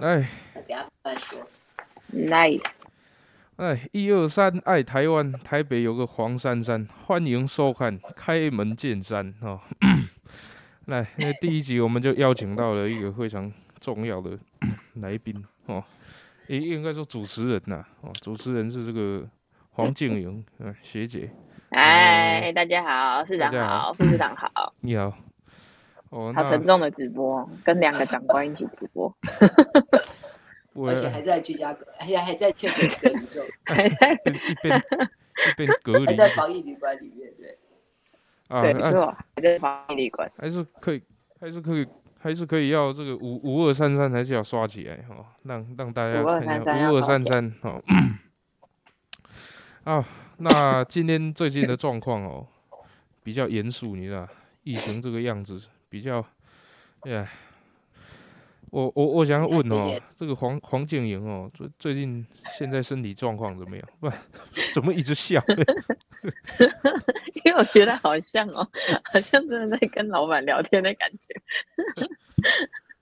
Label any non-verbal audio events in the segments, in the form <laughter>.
来。来，哎，一二三，爱台湾，台北有个黄珊珊，欢迎收看《开门见山》哦。<coughs> 来，那第一集我们就邀请到了一个非常重要的来宾哦，也应该说主持人呐哦，主持人是这个黄静莹，嗯，学姐，哎，大家好，市长好，副市长好，你好。哦，好沉重的直播，跟两个长官一起直播，而且还在居家隔，还还在确诊隔离中，<laughs> 一边一边一边隔离还在防疫旅馆里面，对。啊，对，没啊错，还在防疫旅馆，还是可以，还是可以，还是可以要这个五五二三三，还是要刷起来哈、哦，让让大家看一下5233五二三三哦。啊，那今天最近的状况哦，比较严肃，你知道，疫情这个样子比较，哎呀，我我我想要问哦，这个黄黄建莹哦，最最近现在身体状况怎么样？不 <laughs> 怎么一直笑？<laughs> 因为我觉得好像哦，好像真的在跟老板聊天的感觉。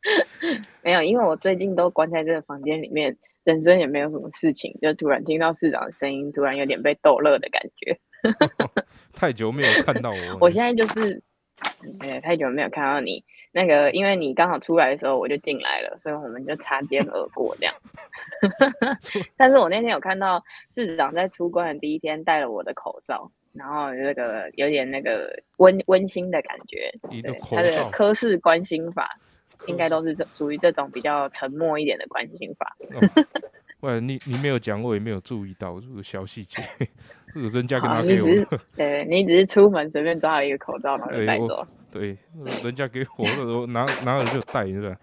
<laughs> 没有，因为我最近都关在这个房间里面，人生也没有什么事情，就突然听到市长的声音，突然有点被逗乐的感觉。太久没有看到我了，我现在就是，哎，太久没有看到你。那个，因为你刚好出来的时候我就进来了，所以我们就擦肩而过这样。<laughs> 但是我那天有看到市长在出关的第一天戴了我的口罩，然后那个有点那个温温馨的感觉。对，他的科室关心法应该都是这属于这种比较沉默一点的关心法。喂，你你没有讲，我也没有注意到这个小细节，<laughs> 这个人家给我你只是的，对你只是出门随便抓了一个口罩，然后带走。对，人家给我的，我 <laughs> 拿拿了就戴，是吧？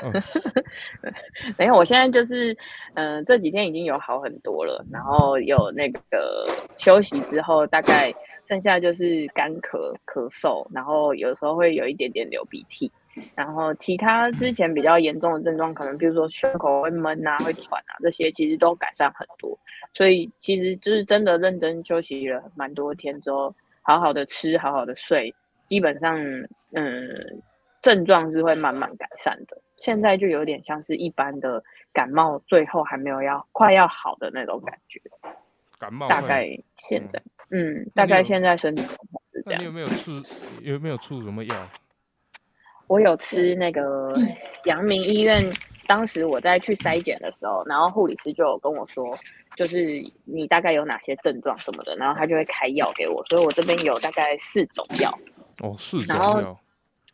<laughs> 没有，我现在就是，嗯、这几天已经有好很多了，然后有那个休息之后，大概剩下就是干咳、咳嗽，然后有时候会有一点点流鼻涕，然后其他之前比较严重的症状，可能比如说胸口会闷啊、会喘啊，这些其实都改善很多。所以其实就是真的认真休息了蛮多天之后，好好的吃，好好的睡，基本上，嗯，症状是会慢慢改善的。现在就有点像是一般的感冒，最后还没有要快要好的那种感觉。感冒大概现在，嗯，大概现在身体状况是这样你有。没有吃有没有出什么药？我有吃那个阳明医院，当时我在去筛检的时候，然后护理师就有跟我说，就是你大概有哪些症状什么的，然后他就会开药给我，所以我这边有大概四种药。哦，四种然后药，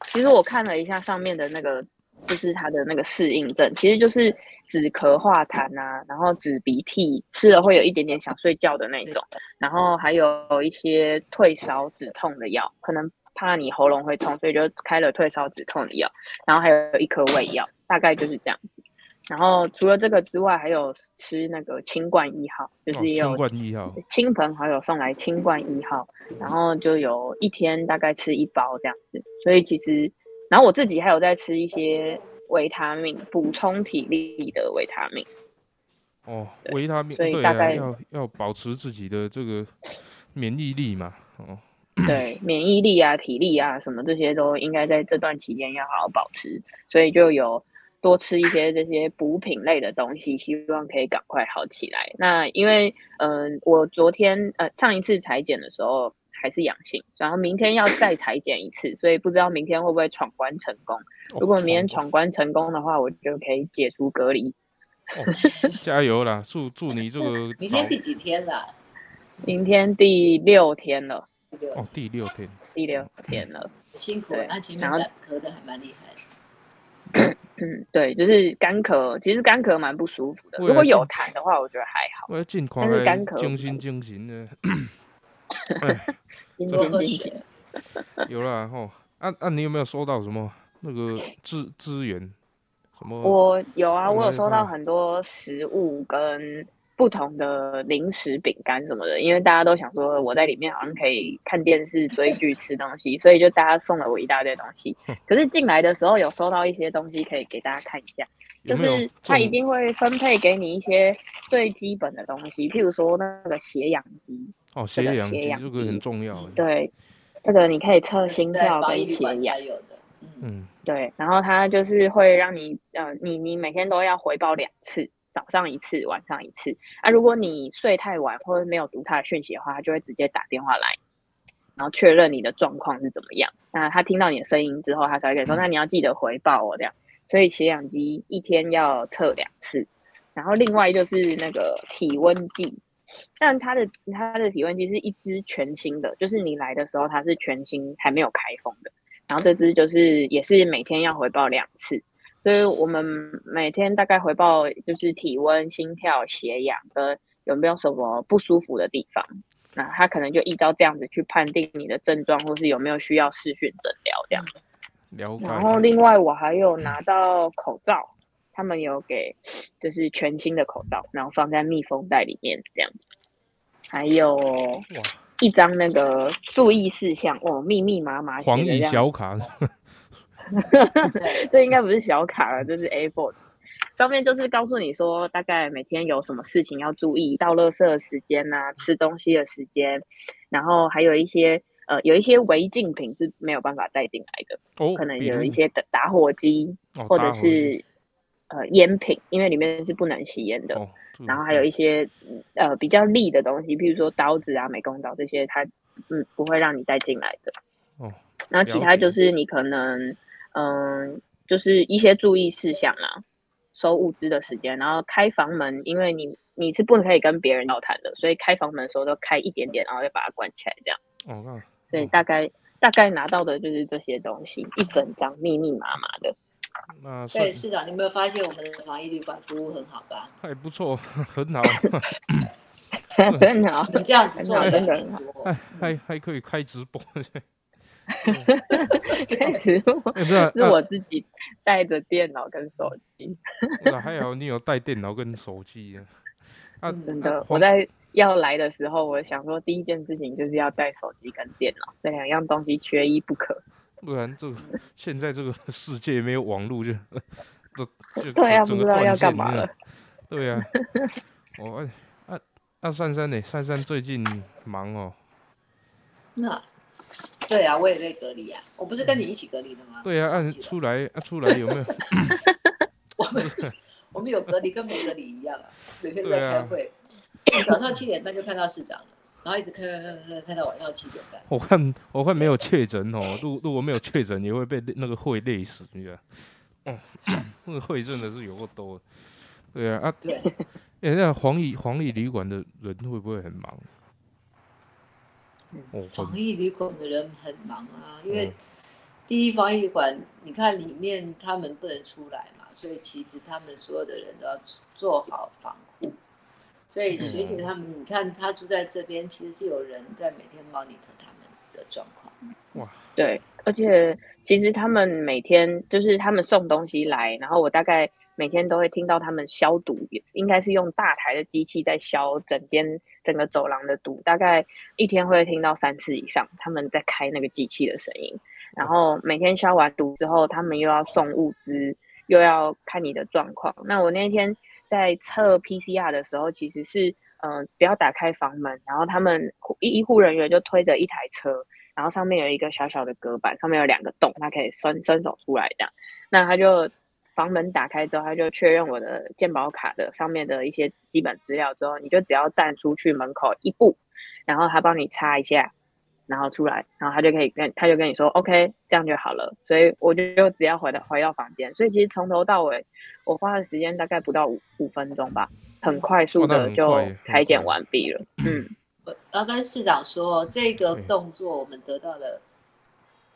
其实我看了一下上面的那个，就是它的那个适应症，其实就是止咳化痰啊，然后止鼻涕，吃了会有一点点想睡觉的那种，然后还有一些退烧止痛的药，可能怕你喉咙会痛，所以就开了退烧止痛的药，然后还有一颗胃药，大概就是这样子。然后除了这个之外，还有吃那个清冠一号，就哦，是也有新冠一号，亲朋好友送来清冠一号，然后就有一天大概吃一包这样子，所以其实，然后我自己还有在吃一些维他命，补充体力的维他命。哦，维他命，对啊，所以大概要要保持自己的这个免疫力嘛，哦，<clears throat> 对，免疫力啊、体力啊什么这些都应该在这段期间要好好保持，所以就有多吃一些这些补品类的东西，希望可以赶快好起来。那因为嗯、呃我昨天呃上一次裁剪的时候还是阳性，然后明天要再裁剪一次，所以不知道明天会不会闯关成功。哦如果明天闯闯关成功的话，我就可以解除隔离。哦加油啦！祝祝你这个 <laughs> 明天第几天了？明天第六天了，哦第六天，第六天了。辛苦对，那前然后面咳的还蛮厉害的。<coughs> 嗯，对，就是干咳，其实干咳蛮不舒服的。如果有痰的话，我觉得还好。我要尽快来但是干咳精心精神的，<laughs> 哎，今多喝天进行水，<laughs> 有啦吼。啊啊，你有没有收到什么那个资资源？什么？我有啊，我有嗯收到嗯很多食物跟不同的零食、饼干什么的，因为大家都想说我在里面好像可以看电视、追剧、吃东西，所以就大家送了我一大堆东西。可是进来的时候有收到一些东西，可以给大家看一下，就是他一定会分配给你一些最基本的东西，譬如说那个血氧机，哦，血氧机这个很重要欸。对，这个你可以测心跳跟血氧。有的。嗯，嗯，对，然后他就是会让你呃，你你每天都要回报两次，早上一次，晚上一次。啊，如果你睡太晚或者没有读他的讯息的话，他就会直接打电话来，然后确认你的状况是怎么样。那他听到你的声音之后，他才会跟你说，那你要记得回报我这样。所以血氧机一天要测两次，然后另外就是那个体温计，但它的它的体温计是一支全新的，就是你来的时候它是全新还没有开封的。然后这支就是也是每天要回报两次，所以我们每天大概回报就是体温、心跳、血氧跟有没有什么不舒服的地方。那他可能就依照这样子去判定你的症状，或是有没有需要视讯诊疗这样。然后另外我还有拿到口罩，他们有给就是全新的口罩，然后放在密封袋里面这样子。还有一张那个注意事项哦，密密麻麻黄蚁小卡，<laughs> 这应该不是小卡了，这是 A4，上面就是告诉你说大概每天有什么事情要注意，到垃圾的时间呐，吃东西的时间，然后还有一些呃有一些违禁品是没有办法带进来的，哦，可能有一些打打火机或者是呃烟品，因为里面是不能吸烟的。然后还有一些呃比较利的东西，譬如说刀子啊、美工刀这些，它嗯不会让你带进来的。哦。然后其他就是你可能嗯就是一些注意事项啦，收物资的时间，然后开房门，因为你你是不可以跟别人交谈的，所以开房门的时候都开一点点，然后再把它关起来，这样。哦。所以大概大概拿到的就是这些东西，一整张密密麻麻的。那对市长，你有没有发现我们的防疫旅馆服务很好吧？还不错，<laughs> 很好，<laughs> 很好。你这样子做真的很好。还还还可以开直播，<laughs> 开直播。不是，是我自己带着电脑跟手机。那还好，你有带电脑跟手机 <laughs> 啊？真的，我在要来的时候，我想说第一件事情就是要带手机跟电脑，这两样东西缺一不可。不然这个现在这个世界没有网络就都 <laughs> 就对啊，不知道要干嘛了。对啊，我啊啊珊珊呢？珊珊最近忙哦。那对啊，我也在隔离啊。我不是跟你一起隔离的吗？对啊，按出来啊出来有没有？<laughs> 我们我们有隔离跟没隔离一样啊，每天在开会。早上七点半就看到市长了。然后一直看看看看看到晚上七点半。我看我看没有确诊哦，如如果没有确诊，也会被那个会累死，你知道？哦，那个会真的是有个多。对啊啊，对。哎，那黄奕黄奕旅馆的人会不会很忙？防疫旅馆的人很忙啊，因为第一防疫旅馆，你看里面他们不能出来嘛，所以其实他们所有的人都要做好防护。所以学姐他们，你看他住在这边，其实是有人在每天 monitor 他们的状况。哇，对，而且其实他们每天就是他们送东西来，然后我大概每天都会听到他们消毒，应该是用大台的机器在消整间整个走廊的毒，大概一天会听到三次以上，他们在开那个机器的声音。然后每天消完毒之后，他们又要送物资，又要看你的状况。那我那天。在测 PCR 的时候，其实是，嗯，只要打开房门，然后他们医医护人员就推着一台车，然后上面有一个小小的隔板，上面有两个洞，他可以伸伸手出来这样。那他就房门打开之后，他就确认我的健保卡的上面的一些基本资料之后，你就只要站出去门口一步，然后他帮你擦一下。然后出来，然后他就可以跟他就跟你说，OK，这样就好了。所以我就就只要回到回到房间，所以其实从头到尾我花的时间大概不到五五分钟吧，很快速的就裁剪完毕了。嗯，我要跟市长说，这个动作我们得到了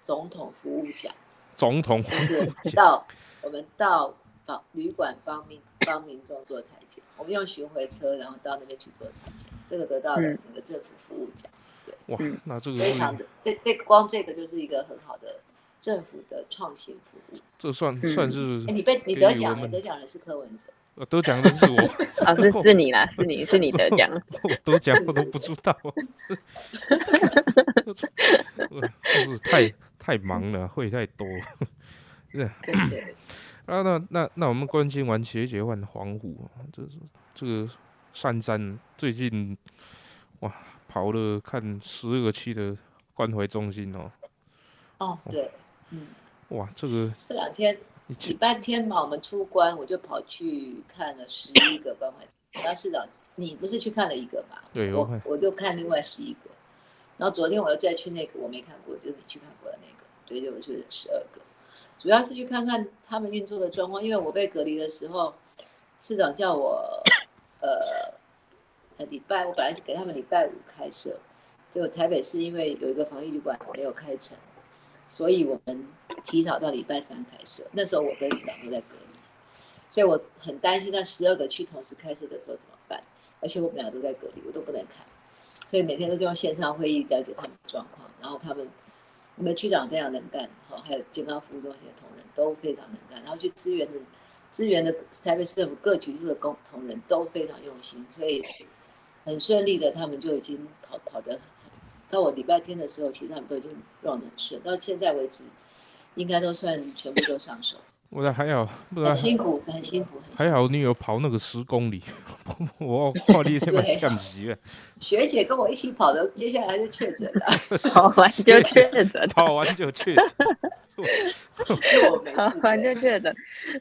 总统服务奖。总统就是到我们到房旅馆帮民帮民众做裁剪，我们用巡回车，然后到那边去做裁剪，这个得到了那个政府服务奖。对哇，那这个非常的，这这光这个就是一个很好的政府的创新服务。这算算是你被你得奖了，得奖的是柯文哲。呃，得奖的是我。<laughs> 啊，是是你啦，是你是你得奖。<laughs> 我得奖我都不知道。<laughs> 就是太太忙了，会太多。对。<clears throat> 啊，那那那我们关心完企业换黄虎，这是这个珊珊最近哇。跑了看十二个期的关怀中心哦。哦，对，嗯，哇，这个这两天礼你去拜天嘛，我们出关，我就跑去看了十一个关怀。然后市长，你不是去看了一个嘛？对我看我就看另外十一个。然后昨天我又再去那个我没看过，就是你去看过的那个，对，就我是十二个。主要是去看看他们运作的状况，因为我被隔离的时候，市长叫我，呃，呃 <coughs> 礼拜我本来是给他们礼拜五开设，结果台北市因为有一个防疫旅馆没有开成，所以我们提早到礼拜三开设。那时候我跟市长都在隔离，所以我很担心那十二个去同时开设的时候怎么办，而且我们俩都在隔离，我都不能看，所以每天都是用线上会议了解他们的状况，然后他们。我们区长非常能干，好，还有健康服务中心的同仁都非常能干，然后去支援的支援的台北市政府各局处的工同仁都非常用心，所以很顺利的，他们就已经跑跑的。到我礼拜天的时候，其实他们都已经 run 得很顺，到现在为止，应该都算全部都上手，我的还好，不然很辛苦，很辛苦。还好你有跑那个十公里，我看你现在对干急了，学姐跟我一起跑的，接下来就确诊了，<laughs> 跑完就确诊，<laughs> 跑完就确诊。就我没跑。完就确诊，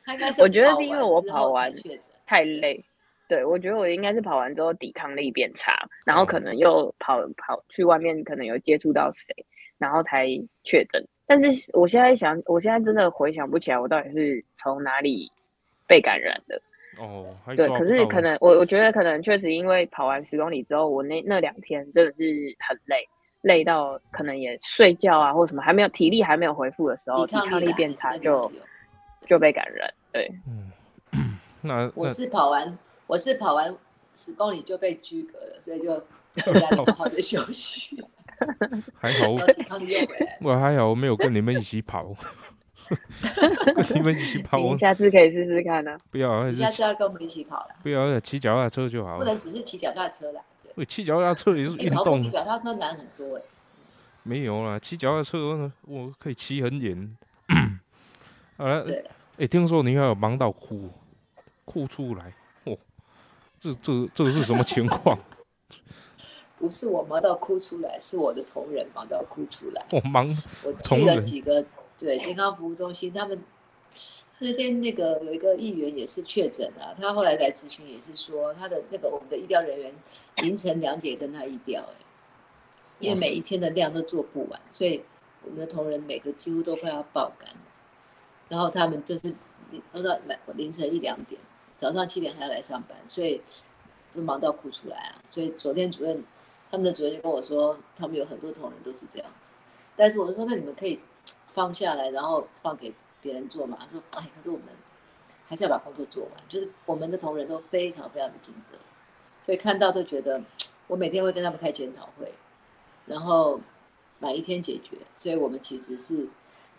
他应该是我觉得是因为我跑完才确诊。太累。对，我觉得我应该是跑完之后抵抗力变差，然后可能又跑跑去外面，可能有接触到谁，然后才确诊。但是我现在想，我现在真的回想不起来，我到底是从哪里被感染的。哦，对，可是可能我我觉得可能确实因为跑完十公里之后，我那那两天真的是很累，累到可能也睡觉啊或什么还没有体力还没有恢复的时候，抵抗力变差就就被感染。对，嗯，那我是跑完，我是跑完十公里就被拘格了，所以就 <laughs> 在家里好好的休息，还好。<laughs> 我还好，我没有跟你们一起跑，<laughs> 跟你们一起跑，我你下次可以试试看呢、不要，下次要跟我们一起跑了，不要骑脚踏车就好了。不能只是骑脚踏车啦。对，喂骑脚踏车也是哎运动脚踏车难很多哎。没有啦，骑脚踏车呢，我可以骑很远。<coughs> 好了，对哎、听说你还有忙到哭，哭出来，哦，这这这是什么情况？不是我忙到哭出来，是我的同仁忙到哭出来。<laughs> 我忙，我去了几个对健康服务中心，他们那天那个有一个议员也是确诊啊，他后来来咨询也是说，他的那个我们的医疗人员凌晨两点跟他医调、哎，因为每一天的量都做不完，所以我们的同仁每个几乎都快要爆肝了，然后他们就是都到凌晨一两点，早上七点还要来上班，所以就忙到哭出来啊。所以昨天主任他们的主任就跟我说，他们有很多同仁都是这样子。但是我就说，那你们可以放下来，然后放给别人做嘛。他说，哎，可是我们还是要把工作做完，就是我们的同仁都非常非常的尽责，所以看到都觉得，我每天会跟他们开检讨会，然后买一天解决。所以我们其实是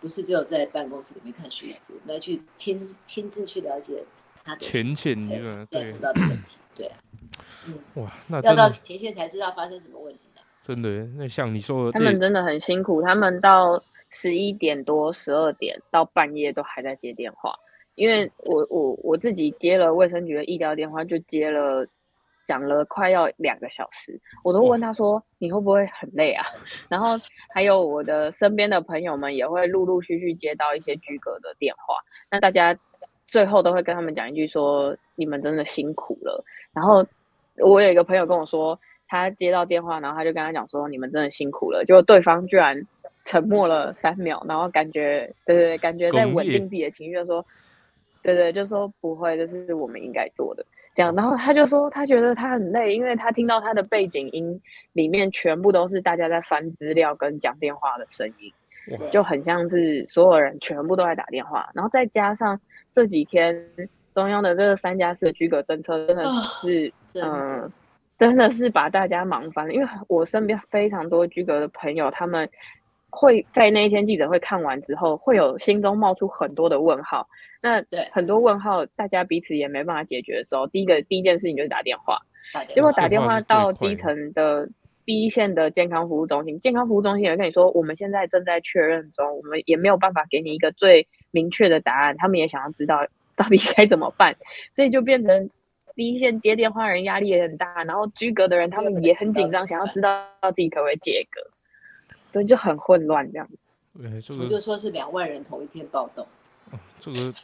不是只有在办公室里面看数字，我们要去亲亲自去了解他的前线一对个，要对知，道的问题，对啊，嗯，哇，那要到前线才知道发生什么问题的。真的，那像你说的，他们真的很辛苦，他们到十一点多、十二点到半夜都还在接电话。因为我我我自己接了卫生局的医疗电话，就接了讲了快要两个小时，我都问他说你会不会很累啊？<laughs> 然后还有我的身边的朋友们也会陆陆续续接到一些居隔的电话，那大家最后都会跟他们讲一句说你们真的辛苦了。然后我有一个朋友跟我说，他接到电话，然后他就跟他讲说你们真的辛苦了，结果对方居然沉默了三秒，然后感觉对对对，感觉在稳定自己的情绪，就说对对，就说不会，这是我们应该做的。这样，然后他就说他觉得他很累，因为他听到他的背景音里面全部都是大家在翻资料跟讲电话的声音，就很像是所有人全部都在打电话，然后再加上这几天中央的这个三加四的居隔政策，真的啊是真的嗯，真的是把大家忙翻了。因为我身边非常多居隔的朋友，他们会在那一天记者会看完之后，会有心中冒出很多的问号。那很多问号，大家彼此也没办法解决的时候，第一个第一件事情就是打电话。结果打电话到基的层的第一线的健康服务中心，健康服务中心也跟你说，我们现在正在确认中，我们也没有办法给你一个最明确的答案，他们也想要知道 <laughs> 到底该怎么办，所以就变成第一线接电话人压力也很大，然后居隔的人他们也很紧张，想要知道自己可不可以解隔，所以就很混乱这样子。对，就说是两万人同一天暴动。这个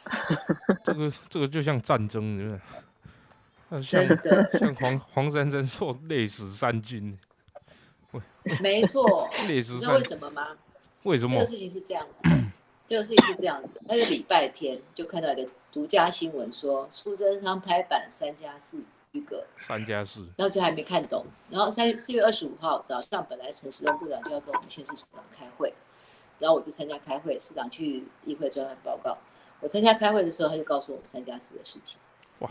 这个这个就像战争，对不对？像 <laughs> 像黄黄珊珊说累死三军，没错。<laughs> 累死你知道为，什么吗？为什么这个？事情是这样子 <clears throat> 的，这个事情是这样子的。那个礼拜天就看到一个独家新闻说，苏贞昌拍板三加四一个，三加四，然后就还没看懂。然后三月四月二十五号早上，本来陈时中部长就要跟我们县市市长开会，然后我就参加开会，市长去议会专案报告。我参加开会的时候，他就告诉我们三加四的事情。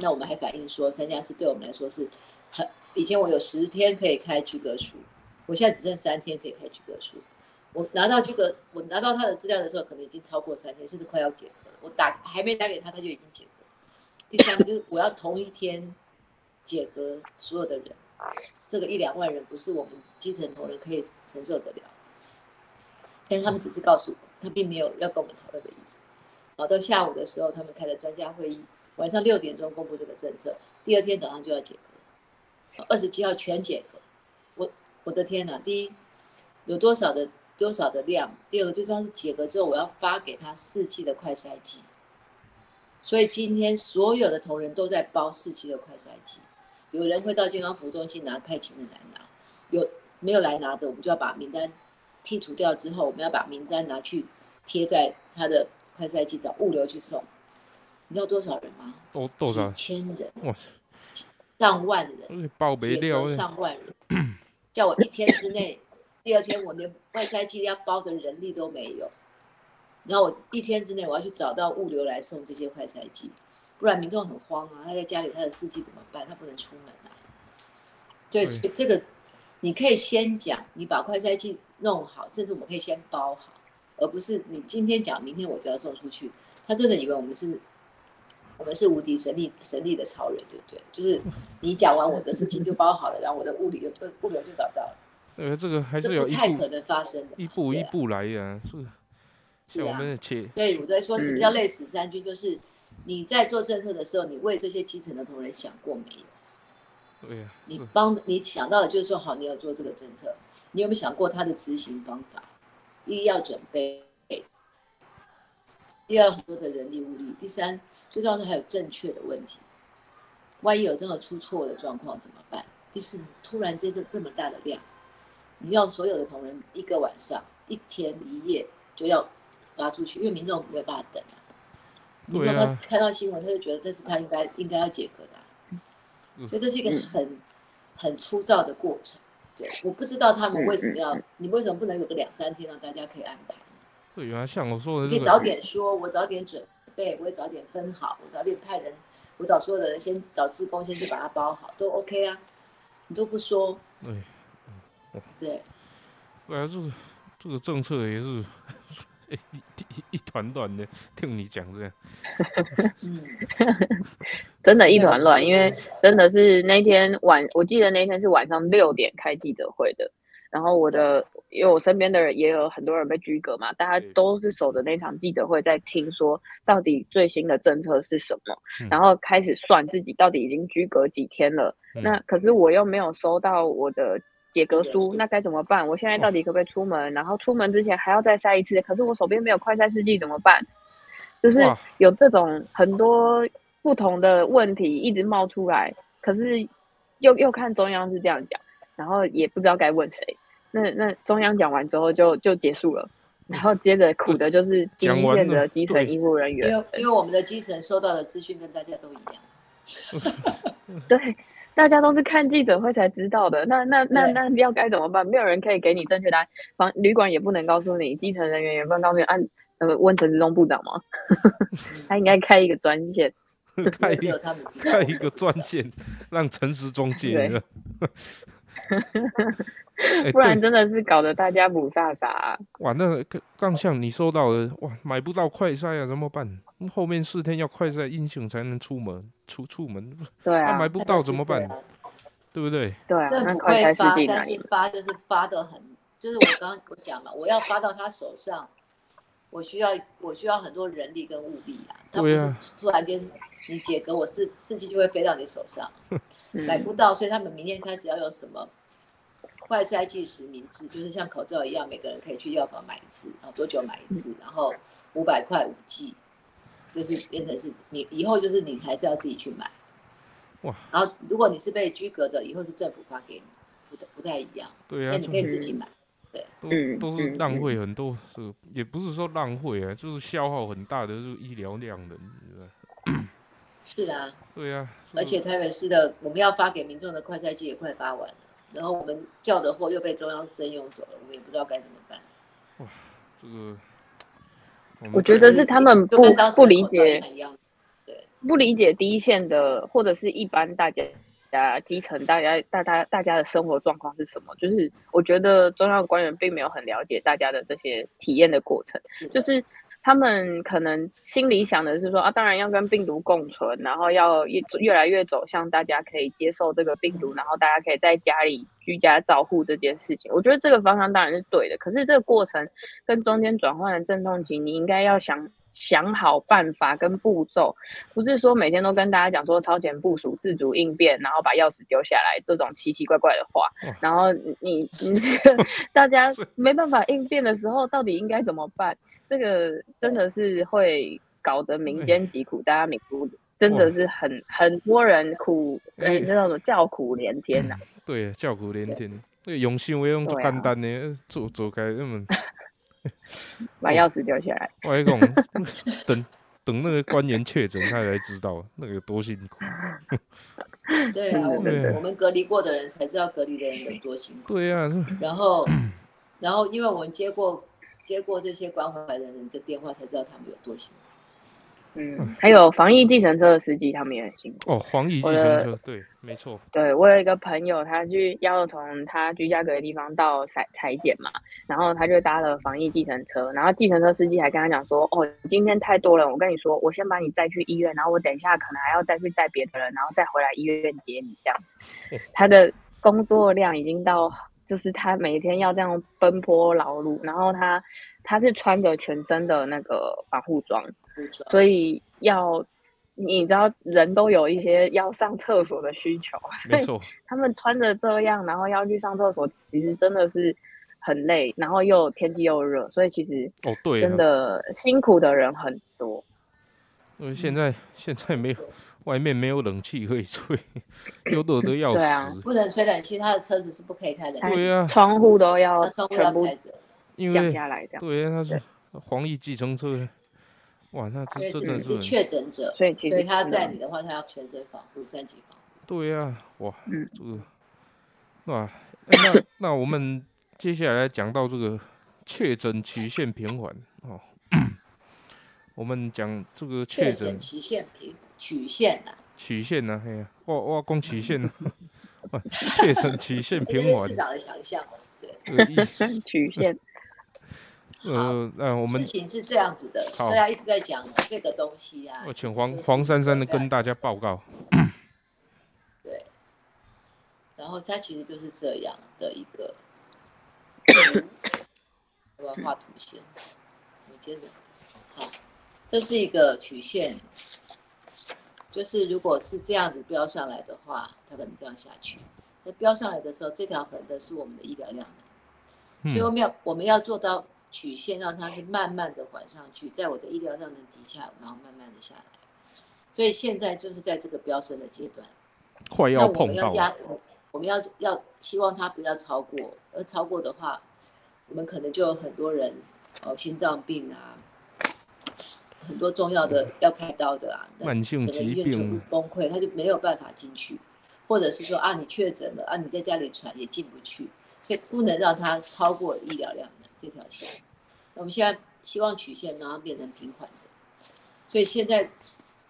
那我们还反映说，三加四对我们来说是很，以前我有十天可以开居格书，我现在只剩三天可以开居格书。我拿到这个，我拿到他的资料的时候，可能已经超过三天，甚至快要解隔。我打还没打给他，他就已经解隔。第三个就是我要同一天解隔所有的人，这个一两万人不是我们基层同仁可以承受得了。但是他们只是告诉我，他并没有要跟我们讨论的意思。好，到下午的时候，他们开了专家会议，晚上六点钟公布这个政策，第二天早上就要解隔，二十七号全解隔。我我的天哪！第一，有多少的多少的量？第二个，最重要是解隔之后，我要发给他四期的快筛剂。所以今天所有的同仁都在包四期的快筛剂，有人会到健康服务中心拿派遣人来拿，有没有来拿的，我们就要把名单剔除掉之后，我们要把名单拿去贴在他的快筛剂找物流去送。你知道多少人吗？多多少？几千人，哇，上万人。这个爆没解料，上万人，叫我一天之内，第二天我连外筛剂要包的人力都没有，然后我一天之内我要去找到物流来送这些快筛剂，不然民众很慌啊，他在家里他的司机怎么办？他不能出门啊。对，对所以这个你可以先讲，你把快筛剂弄好，甚至我们可以先包好，而不是你今天讲，明天我就要送出去。他真的以为我们是，我们是无敌神力神力的超人，对不对？就是你讲完我的事情就包好了，然后我的物理就物流就找到了，呃，这个还是有一步太可能发生的。一步一步来呀，是是啊们的切，所以我在说什么叫累死三军，就是你在做政策的时候，你为这些基层的同仁想过没有？对呀，你帮你想到的就是说，好，你要做这个政策，你有没有想过它的执行方法？一要准备，第二很多的人力物力，第三最重要的还有正确的问题。万一有这种出错的状况怎么办？第四，突然间就这么大的量，你要所有的同仁一个晚上、一天一夜就要发出去，因为民众没有办法等啊。民众对啊他看到新闻，他就觉得这是他应该应该要解隔的啊、嗯所以这是一个很很粗糙的过程。对，我不知道他们为什么要，你为什么不能有个两三天让大家可以安排呢？对啊，像我说的这你可以早，点说，我早点准备，我也早点分好，我早点派人，我找所有的人先找志工先去把它包好，都 OK 啊。你都不说，对，对，对。啊，这个这个政策也是一一一团乱的，听你讲这样，嗯，<laughs> 真的，一团乱，因为真的是那天晚，我记得那天是晚上六点开记者会的。然后我的，因为我身边的人也有很多人被拘格嘛，大家都是守着那场记者会，在听说到底最新的政策是什么，嗯。然后开始算自己到底已经居隔几天了。嗯。那可是我又没有收到我的解隔书，那该怎么办？我现在到底可不可以出门？然后出门之前还要再筛一次，可是我手边没有快筛试剂怎么办？就是有这种很多不同的问题一直冒出来，可是又又看中央是这样讲，然后也不知道该问谁。那那中央讲完之后就就结束了，<laughs> 然后接着苦的就是第一线的基层医护人因员。为因为我们的基层收到的资讯跟大家都一样，<laughs> 对，大家都是看记者会才知道的。那那那那要该怎么办？没有人可以给你正确答案，房旅馆也不能告诉你，基层人员也不能告诉你。按呃问陈志忠部长吗？<laughs> 他应该开一个专线。<laughs> 开一个专线，让陈时中接对 <laughs> 不然真的是搞得大家不飒飒、啊。哇，那个更更像你收到的哇，买不到快筛啊，怎么办？后面四天要快筛阴性才能出门，出出门，对啊，买不到怎么办？对不对？对啊，政府那快会发但是？发就是发的很，就是我刚刚我讲嘛，我要发到他手上，我需要我需要很多人力跟物力啊。他不是对啊突然间你解隔我四四季就会飞到你手上，嗯买不到，所以他们明天开始要用什么快筛剂实名制，就是像口罩一样，每个人可以去药房买一次，然后多久买一次，然后五百块五 G，，就是变成是你以后就是你还是要自己去买。哇！然后如果你是被居隔的，以后是政府发给你，不太不太一样。对啊，那你可以自己买。都都是浪费很多，是也不是说浪费啊，就是消耗很大的就是医疗量的，是啊，对啊，而且台北市的我们要发给民众的快筛剂也快发完了，然后我们叫的货又被中央征用走了，我们也不知道该怎么办。哇，这个，我觉得是他们不不理解，对，不理解第一线的或者是一般大家。家基层大家大家大家的生活状况是什么？就是我觉得中央官员并没有很了解大家的这些体验的过程，就是他们可能心里想的是说啊，当然要跟病毒共存，然后要越越来越走向大家可以接受这个病毒，然后大家可以在家里居家照护这件事情。我觉得这个方向当然是对的，可是这个过程跟中间转换的阵痛期，你应该要想。想好办法跟步骤，不是说每天都跟大家讲说超前部署、自主应变，然后把钥匙丢下来这种奇奇怪怪的话。然后你你这个 <laughs> 大家 <laughs> 没办法应变的时候，到底应该怎么办？这个真的是会搞得民间疾苦，大家民苦真的是很很多人苦，哎，那种叫苦连天呐。对，叫苦连天。对，用心我用，就简单的做做开那么。<laughs> 把钥匙丢下来。我还讲，等等那个官员确诊，他才知道那个多辛苦。<laughs> 对啊，我们我们隔离过的人才知道隔离的人有多辛苦。对啊，然后然后，因为我们接过接过这些关怀的人的电话，才知道他们有多辛苦。嗯，还有防疫计程车的司机，他们也很辛苦哦。防疫计程车，对，没错。对我有一个朋友，他去要从他居家隔离地方到裁裁剪嘛，然后他就搭了防疫计程车，然后计程车司机还跟他讲说：“哦，今天太多了，我跟你说，我先把你载去医院，然后我等一下可能还要再去载别的人，然后再回来医院接你这样子。”他的工作量已经到，就是他每天要这样奔波劳碌，然后他他是穿着全身的那个防护装。所以要你知道，人都有一些要上厕所的需求，没错。<laughs> 他们穿着这样，然后要去上厕所，其实真的是很累，然后又天气又热，所以其实哦对，真的辛苦的人很多。因为现在现在没有外面没有冷气可以吹，<laughs> 又热的要死，不能吹冷气，他的车子是不可以开的，对啊，窗户都要全部降下来，这样。对啊，他是黄奕计程车。哇，那这这真是确诊者，所以所以他在你的话，他要全身防护，三级防护。对呀，哇，这个，哇，那 <coughs> 那我们接下来讲到这个确诊曲线平缓哦，<coughs> 我们讲这个确诊。曲线平曲线呐，曲线呐，嘿呀，哇 <laughs> 哇，光曲线呢，哇，确实曲线平缓，市长的想象，对，<laughs> <laughs> 曲线。呃，那我们事情是这样子的，大家一直在讲这个东西啊。我请黄黄珊珊的跟大家报告。对，然后它其实就是这样的一个，我要画图线，你接着。好，这是一个曲线，就是如果是这样子标上来的话，它可能这样下去。那标上来的时候，这条横的是我们的医疗量所以我们要我们要做到。曲线让它是慢慢的缓上去，在我的医疗量能底下，然后慢慢的下来。所以现在就是在这个飙升的阶段，快要碰到。我们要压，我们要要希望它不要超过，而超过的话，我们可能就有很多人哦，心脏病啊，很多重要的要开刀的啊，慢性疾病崩溃，他就没有办法进去，或者是说啊，你确诊了啊，你在家里传也进不去，所以不能让它超过医疗量的。这条线，那我们现在希望曲线让它变成平缓的，所以现在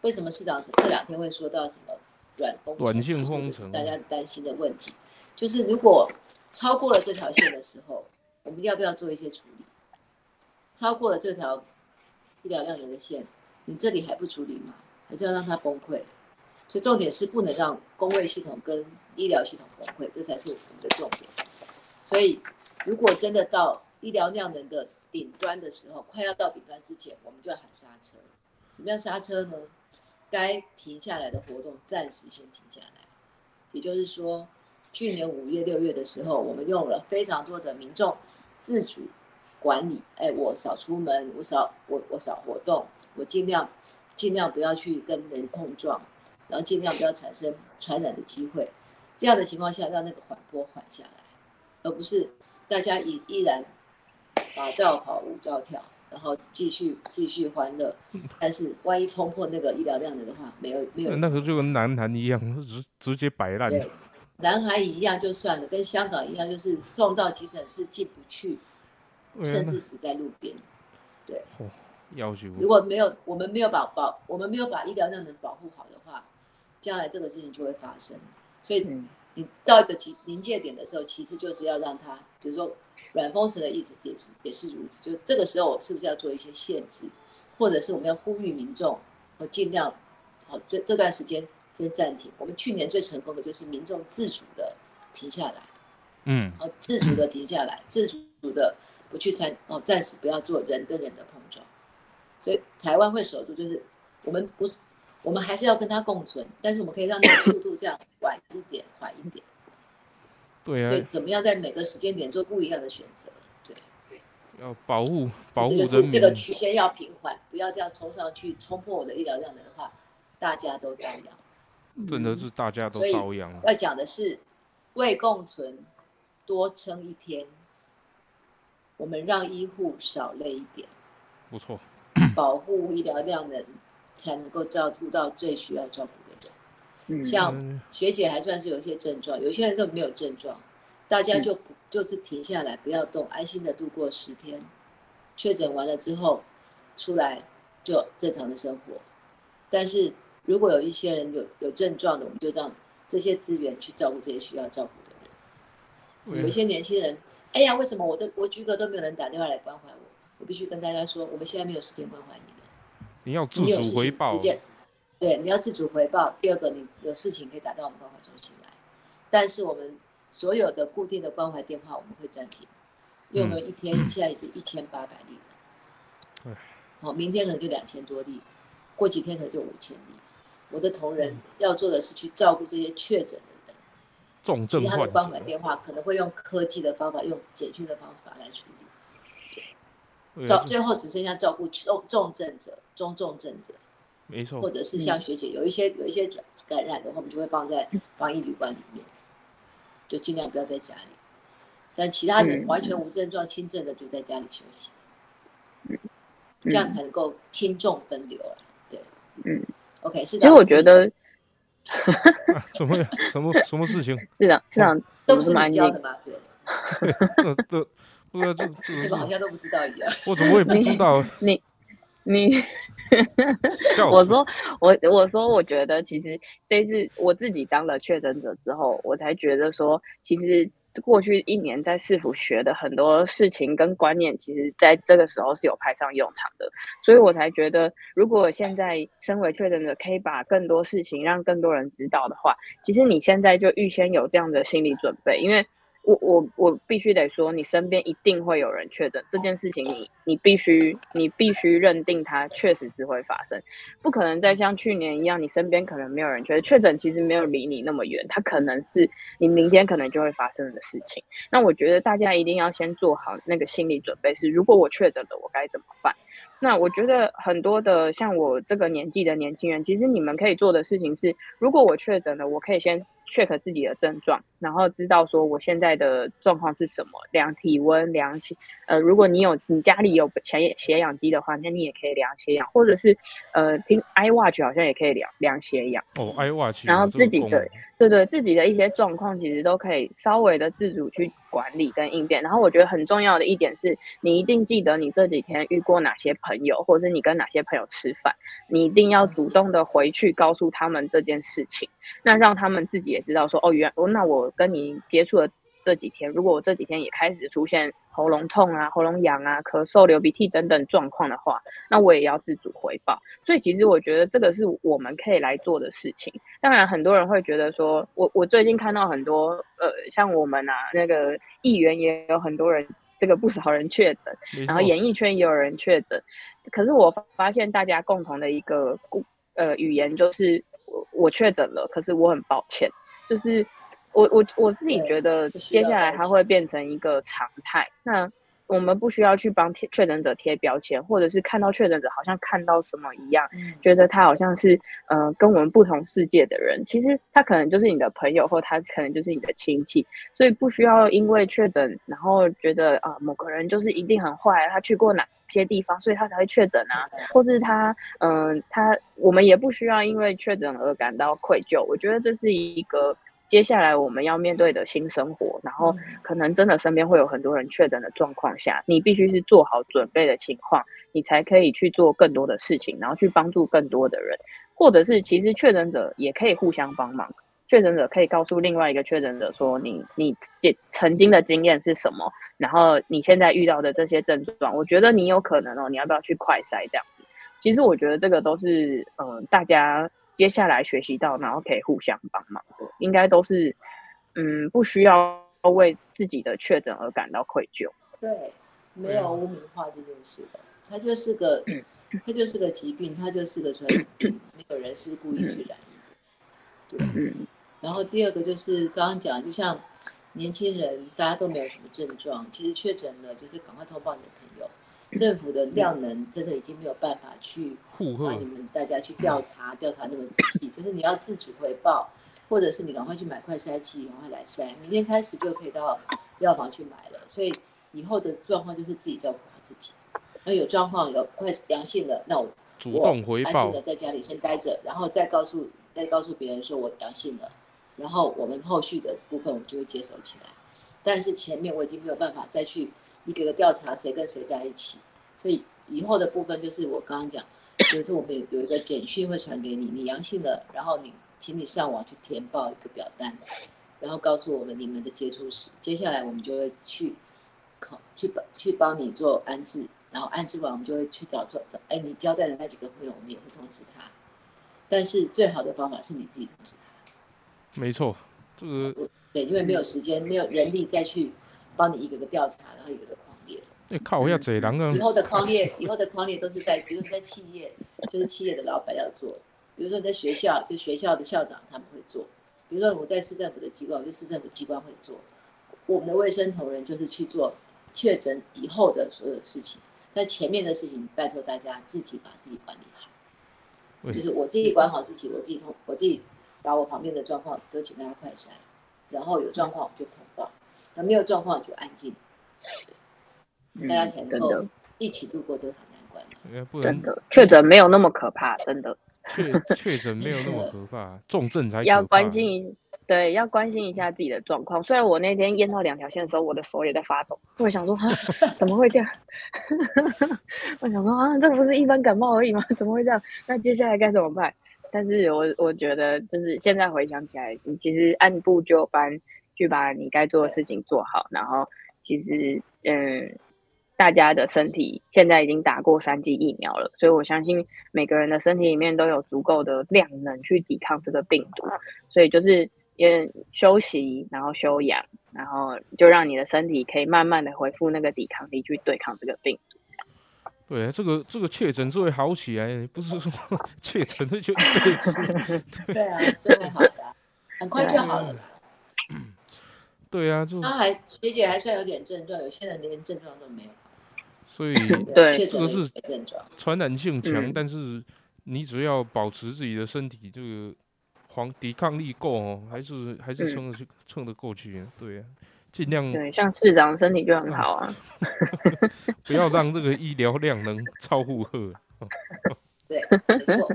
为什么市长这两天会说到什么软封短性封城？大家担心的问题，就是如果超过了这条线的时候，我们要不要做一些处理？超过了这条医疗量能的线，你这里还不处理吗？还是要让它崩溃？所以重点是不能让公卫系统跟医疗系统崩溃，这才是我们的重点。所以如果真的到医疗量能的顶端的时候，快要到顶端之前，我们就要喊刹车。怎么样刹车呢？该停下来的活动暂时先停下来，也就是说，去年五月六月的时候，我们用了非常多的民众自主管理，哎，我少出门，我少我我少活动，我尽量尽量不要去跟人碰撞，然后尽量不要产生传染的机会。这样的情况下，让那个缓坡缓下来，而不是大家依依然啊照跑舞照跳。然后继续继续欢乐，但是万一冲破那个医疗量能的话，没有没有，那个就跟南韩一样，直直接摆烂。对，南韩一样就算了，跟香港一样，就是送到急诊室进不去，甚至死在路边。对，要求如果没有我们没有把保我们没有把医疗量能保护好的话，将来这个事情就会发生。所以你到一个临临界点的时候，其实就是要让他，比如说。软封城的意思也是也是如此，就这个时候我是不是要做一些限制，或者是我们要呼吁民众，我尽量好这这段时间先暂停。我们去年最成功的就是民众自主的停下来，嗯，好，自主的停下来，自主的不去参哦，暂时不要做人跟人的碰撞。所以台湾会守住，就是我们不是我们还是要跟他共存，但是我们可以让那个速度这样缓一点，缓一点。对啊，所以怎么样在每个时间点做不一样的选择？对，要保护保护这个这个曲线要平缓，不要这样冲上去，冲破我的医疗量能的话，大家都遭殃。真的是大家都遭殃。要讲的是为共存，多撑一天，我们让医护少累一点，不错，保护医疗量能，才能够照顾到最需要照顾的人。像学姐还算是有些症状，有些人根本没有症状，大家就就是停下来不要动，安心的度过十天，确诊完了之后出来就正常的生活。但是如果有一些人有有症状的，我们就让这些资源去照顾这些需要照顾的人。有一些年轻人，哎呀，为什么我的我居哥都没有人打电话来关怀我？我必须跟大家说，我们现在没有时间关怀你了。你要自主回报。对，你要自主回报。第二个，你有事情可以打到我们关怀中心来，但是我们所有的固定的关怀电话我们会暂停，因为我们一天现在也是一千八百例 <clears throat> 对，好，明天可能就两千多例，过几天可能就五千例。我的同仁要做的是去照顾这些确诊重症其他的关怀电话可能会用科技的方法，用简讯的方法来处理，照最后只剩下照顾重重症者、中重症者。没错，或者是像学姐有一些有一些转感染的话，我们就会放在防疫旅馆里面，就尽量不要在家里。但其他人完全无症状、轻症的就在家里休息，这样才能够轻重分流啊。对，嗯，OK，是其实我觉得，<laughs> 什么什么什么事情？市长市长，都不是蛮教的吗？对，<laughs> 这不知道这这个好像都不知道一样。我怎么也不知道？<laughs> 你。你，我说我我说我觉得其实这次我自己当了确诊者之后，我才觉得说，其实过去一年在市府学的很多事情跟观念，其实在这个时候是有派上用场的，所以我才觉得，如果现在身为确诊者可以把更多事情让更多人知道的话，其实你现在就预先有这样的心理准备，因为。我我我必须得说，你身边一定会有人确诊这件事情，你你必须你必须认定它确实是会发生，不可能再像去年一样，你身边可能没有人确诊，确诊其实没有离你那么远，它可能是你明天可能就会发生的事情。那我觉得大家一定要先做好那个心理准备，是如果我确诊了，我该怎么办？那我觉得很多的像我这个年纪的年轻人，其实你们可以做的事情是，如果我确诊了，我可以先。Check 自己的症状，然后知道说我现在的状况是什么，量体温、量血，呃，如果你有你家里有血血氧机的话，那你也可以量血氧，或者是呃听 iWatch 好像也可以量量血氧。哦，iWatch。然后自己的对对自己的一些状况，其实都可以稍微的自主去管理跟应变。然后我觉得很重要的一点是，你一定记得你这几天遇过哪些朋友，或者是你跟哪些朋友吃饭，你一定要主动的回去告诉他们这件事情。那让他们自己也知道说，哦，原哦，那我跟你接触了这几天，如果我这几天也开始出现喉咙痛啊、喉咙痒啊、咳嗽、流鼻涕等等状况的话，那我也要自主回报。所以其实我觉得这个是我们可以来做的事情。当然，很多人会觉得说，我我最近看到很多呃，像我们啊，那个议员也有很多人，这个不少人确诊，然后演艺圈也有人确诊。可是我发现大家共同的一个呃语言就是。我确诊了，可是我很抱歉。就是我我我自己觉得接下来它会变成一个常态。那我们不需要去帮贴确诊者贴标签，或者是看到确诊者好像看到什么一样，嗯。觉得他好像是呃跟我们不同世界的人，其实他可能就是你的朋友，或他可能就是你的亲戚，所以不需要因为确诊，然后觉得啊、某个人就是一定很坏，他去过哪些地方，所以他才会确诊啊，或是他嗯、他我们也不需要因为确诊而感到愧疚，我觉得这是一个。接下来我们要面对的新生活，然后可能真的身边会有很多人确诊的状况下，你必须是做好准备的情况，你才可以去做更多的事情，然后去帮助更多的人，或者是其实确诊者也可以互相帮忙。确诊者可以告诉另外一个确诊者说你你曾曾经的经验是什么，然后你现在遇到的这些症状，我觉得你有可能哦，你要不要去快筛这样子？其实我觉得这个都是嗯、呃大家接下来学习到，然后可以互相帮忙的，应该都是嗯不需要为自己的确诊而感到愧疚。对，没有污名化这件事的，它就是个，嗯它就是个疾病，它就是个传染病，没有人是故意去染疫的。对，嗯然后第二个就是刚刚讲，就像年轻人大家都没有什么症状，其实确诊了就是赶快通报你的朋友。政府的量能真的已经没有办法去附和把你，们大家去调查调查那么仔细，就是你要自主回报，或者是你赶快去买快筛剂，赶快来筛，明天开始就可以到药房去买了。所以以后的状况就是自己照顾好自己。那有状况有快阳性了，那我主动回报安静的，在家里先待着，然后再告诉再告诉别人说我阳性了，然后我们后续的部分我们就会接手起来。但是前面我已经没有办法再去一个个调查谁跟谁在一起，所以以后的部分就是我刚刚讲，就是我们有有一个简讯会传给你，你阳性了，然后你请你上网去填报一个表单，然后告诉我们你们的接触史，接下来我们就会去考去帮去帮你做安置，然后安置完我们就会去找做找，哎，你交代的那几个朋友，我们也会通知他。但是最好的方法是你自己通知他，没错，就是对，因为没有时间，没有人力再去帮你一个个调查，然后一个个框列。那靠遐济人啊以，后的框列，<laughs> 以后的框列都是在，比如说你在企业，就是企业的老板要做；比如说你在学校，就学校的校长他们会做；比如说我在市政府的机关，就市政府机关会做。我们的卫生同仁就是去做确诊以后的所有的事情，但前面的事情，拜托大家自己把自己管理好。就是我自己管好自己，我自己通，我自己把我旁边的状况都请大家快筛，然后有状况我就通报，那没有状况就安静，嗯大家才能够一起度过这个很难关。呃不然真的确诊没有那么可怕，真的确确诊没有那么可怕，重症才要怕关心一对要关心一下自己的状况。虽然我那天验到两条线的时候，我的手也在发抖，我想说啊，怎么会这样？<laughs> 我想说啊，这个不是一般感冒而已吗？怎么会这样？那接下来该怎么办？但是我我觉得，就是现在回想起来，你其实按部就班去把你该做的事情做好，然后其实嗯，大家的身体现在已经打过三剂疫苗了，所以我相信每个人的身体里面都有足够的量能去抵抗这个病毒，所以就是也休息，然后休养，然后就让你的身体可以慢慢的恢复那个抵抗力去对抗这个病毒。对啊，这个这个确诊是会好起来，不是说 <laughs> 确诊的就一辈子。<laughs> 对啊，是会好的啊，很快就好了啦。对啊，就他还学姐还算有点症状，有些人连症状都没有。所以对 <laughs> 这个是。传染性强，嗯但是你只要保持自己的身体这个防抵抗力够哦，还是还是嗯撑得去撑得过去啊。对啊，尽量对，像市长身体就很好啊。<laughs> 不要让这个医疗量能超负荷。<laughs> 对，<laughs> 没错。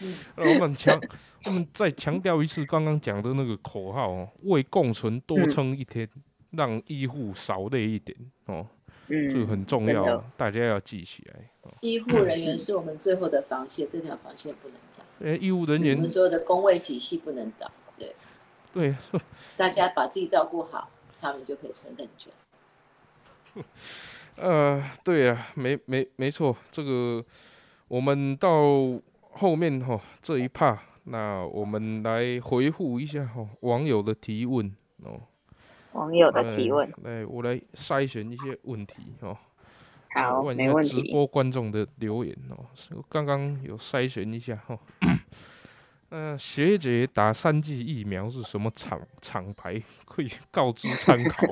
嗯，<laughs> 呃我们强，我们再强调一次刚刚讲的那个口号哦，为共存多嗯撑一天，让医护少累一点哦，这个嗯，很重要，大家要记起来哦。医护人员是我们最后的防线，这条防线不能倒。哎，医务人员我员们所有的工位体系不能倒。对，对，<laughs> 大家把自己照顾好，他们就可以撑更久。呃，对啊，没没没错，这个我们到后面哈、这一趴，那我们来回复一下哈、网友的提问哦。网友的提问，来，我来筛选一些问题哦。好，问一下没问题。直播观众的留言哦，刚刚有筛选一下哈、嗯，<coughs> 学姐打三剂疫苗是什么厂厂牌？<laughs> 可以告知参考。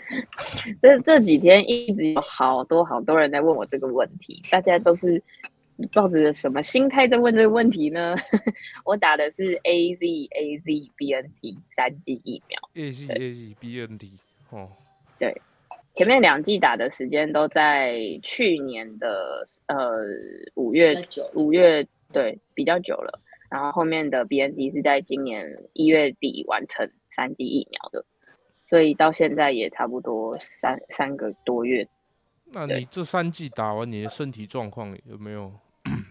<laughs> 这这几天一直有好多好多人在问我这个问题，大家都是抱着什么心态在问这个问题呢？<laughs> 我打的是 A Z A Z B N T 三剂疫苗，A Z A Z B N T 哦，对，前面两剂打的时间都在去年的呃五月五月，对，比较久了。然后后面的 B N T 是在今年一月底完成三剂疫苗的。所以到现在也差不多三三个多月。那你这三季打完，你的身体状况有没有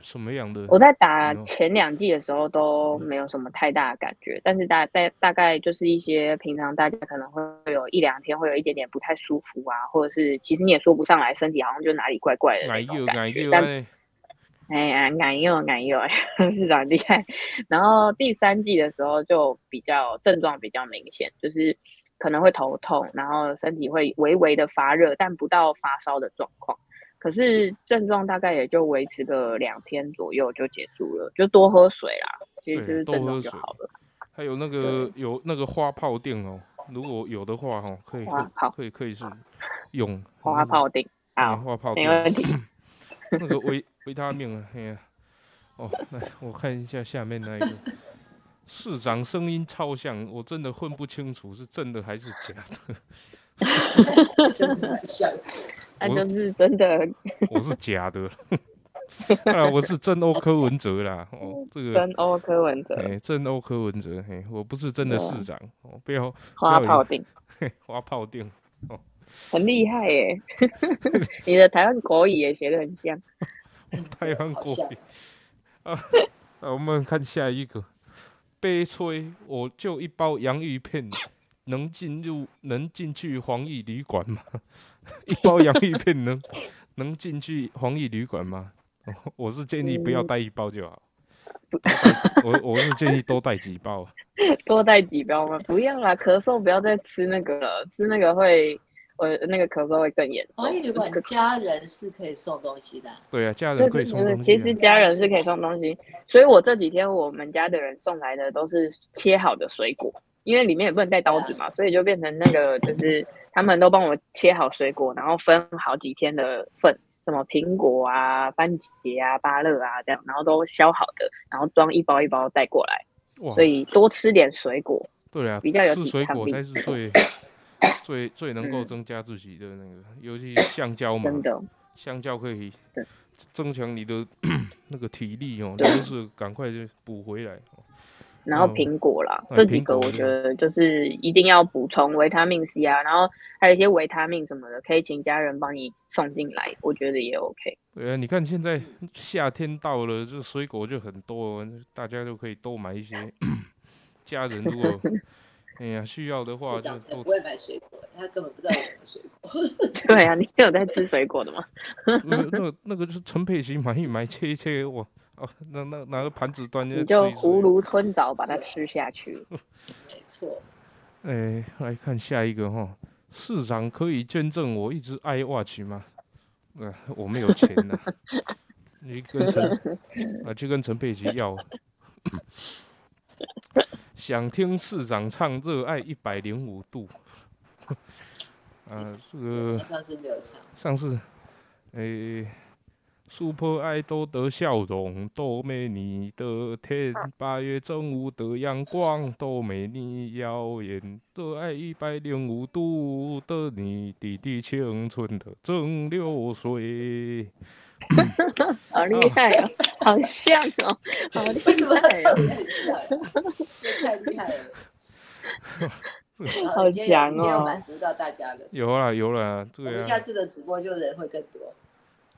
什么样的？我在打前两季的时候都没有什么太大的感觉，但是大大大概就是一些平常大家可能会有一两天会有一点点不太舒服啊，或者是其实你也说不上来，身体好像就哪里怪怪的那种感觉。但哎呀，敢用敢用，<laughs> 是长厉害。然后第三季的时候就比较症状比较明显，就是。可能会头痛，然后身体会微微的发热，但不到发烧的状况。可是症状大概也就维持个两天左右就结束了，就多喝水啦，其实就是症状就好了。还有那个有那个花泡定哦，如果有的话哈，可以可以可以是用 <laughs> 花泡定啊，花泡没问题。<laughs> 那个维维他命啊，哎呀，哦，来我看一下下面那一个。市长声音超像，我真的分不清楚是真的还是假的。<laughs> 真的像，<laughs> 那就是真的。我是假的，<laughs> 啊，我是真欧柯文哲啦。哦，这个真欧柯文哲，哎，真欧柯文哲，嘿，我不是真的市长，哦，不要花炮定，花炮定，哦，很厉害耶。你的台湾国语也写的很像，台湾国语啊。我们看下一个。悲催，我就一包洋芋片，能进入能进去黄奕旅馆吗？<laughs> 一包洋芋片能 <laughs> 能进去黄奕旅馆吗？<laughs> 我是建议不要带一包就好。我我是建议多带几包。多带几包吗？不要啦，咳嗽不要再吃那个了，吃那个会。我那个咳嗽会更严重。防疫旅馆家人是可以送东西的。对啊，家人可以送东西。其实家人是可以送东西，所以我这几天我们家的人送来的都是切好的水果，因为里面也不能带刀子嘛，所以就变成那个就是他们都帮我切好水果，然后分好几天的份，什么苹果啊、番茄啊、芭乐啊这样，然后都削好的，然后装一包一包带过来。所以多吃点水果。对啊，比较有吃水果才是最。<laughs> 最最能够增加自己的那个，尤其 <laughs> 香蕉嘛，香蕉可以增强你的 <coughs> 那个体力哦，就是赶快就补回来。然后苹果啦，这几个我觉得就是一定要补充维他命 C 啊，然后还有一些维他命什么的，可以请家人帮你送进来，我觉得也 OK。对啊，你看现在夏天到了，这水果就很多，大家都可以多买一些。家人如果 <laughs> 哎呀，需要的话就不会买水果，他根本不知道有什么水果。<laughs> 对啊，你有在吃水果的吗？那那那个就是陈佩琪买一买切一切，我 <laughs> 哦，那那拿个盘子端着，你就囫囵吞枣把它吃下去。<laughs> 没错。哎，来看下一个哈，市长可以捐赠我一只 iWatch 吗？呃，我没有钱呐，<laughs> 你跟陈啊，去跟陈佩琪要。<coughs> 想听市长唱《热爱一百零五度》啊，这个上次没有唱。上次，诶，Super Idol 的笑容，多美你的天，八月正午的阳光，多美你耀眼。热爱一百零五度的你，滴滴青春的蒸馏水。<laughs> 好厉害哦，好像哦，<laughs> 好厉害！<laughs> 为什么太厉害了？好强哦！满足到大家了。有了有了，对啊。我们下次的直播就人会更多。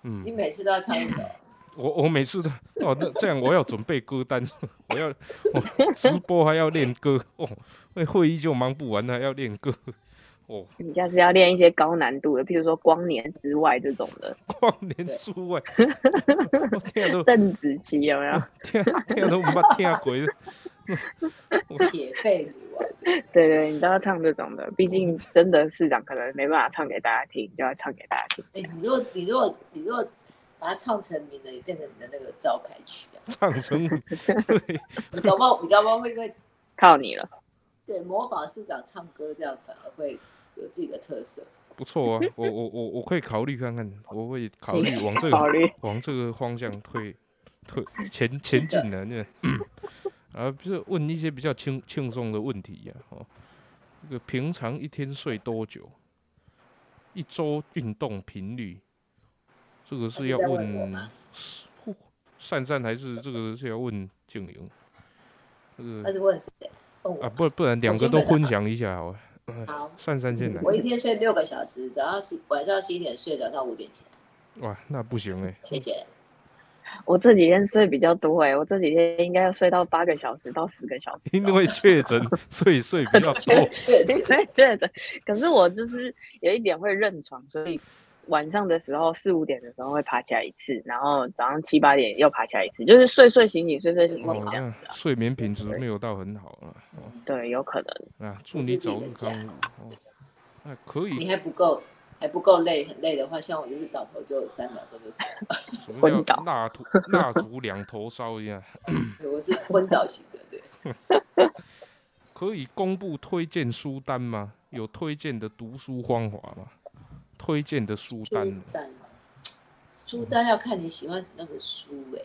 嗯。你每次都要唱一首。<laughs> 我我每次都哦，那这样我要准备歌单，<laughs> 我要我直播还要练歌哦，那会议就忙不完了，要练歌。<laughs> 哦，你下次要练一些高难度的，譬如说光年之外这种的。光年之外，听都邓紫棋有没有？听听都冇听过。<laughs> 铁肺炉啊！对对，你都要唱这种的，毕竟真的市长可能没办法唱给大家听，就要唱给大家听。哎，你如果你如果你如果把它唱成名了，也变成你的那个招牌曲啊。唱成名，<laughs> 对，<laughs> 你搞不好，你搞不好会不会靠你了。对模仿市长唱歌，这样反而会有自己的特色。不错啊，我我我我可以考虑看看，我会考虑往这个考虑往这个方向推推前前进的那，啊，不是问一些比较轻轻松的问题呀、哦，这个平常一天睡多久？一周运动频率？这个是要问善善还是这个是要问静莹？这个那是问谁？啊，不不然两个都分享一下好了。好，<laughs> 善善先来。我一天睡六个小时，早上十晚上十一点睡，早上五点起来。哇，那不行哎、谢谢。我这几天睡比较多哎、我这几天应该要睡到八个小时到十个小时哦。<laughs> 因为确诊，<laughs> 所以睡比较多。确对诊可是我就是有一点会认床，所以晚上的时候四五点的时候会爬起来一次，然后早上七八点又爬起来一次，就是睡睡醒醒，睡睡醒哦醒，这这样样子啊。睡眠品质没有到很好啊。哦对，有可能。啊，祝你早日康复。哦，那可你以。还不够，还不够累，很累的话，像我就是倒头就三秒钟就睡着。<laughs> 什么昏倒叫蜡烛蜡烛两头烧一样？我是昏倒型的，对。<laughs> 可以公布推荐书单吗？有推荐的读书方法吗？推荐的书单书单嘛，书单要看你喜欢什么样的书哎、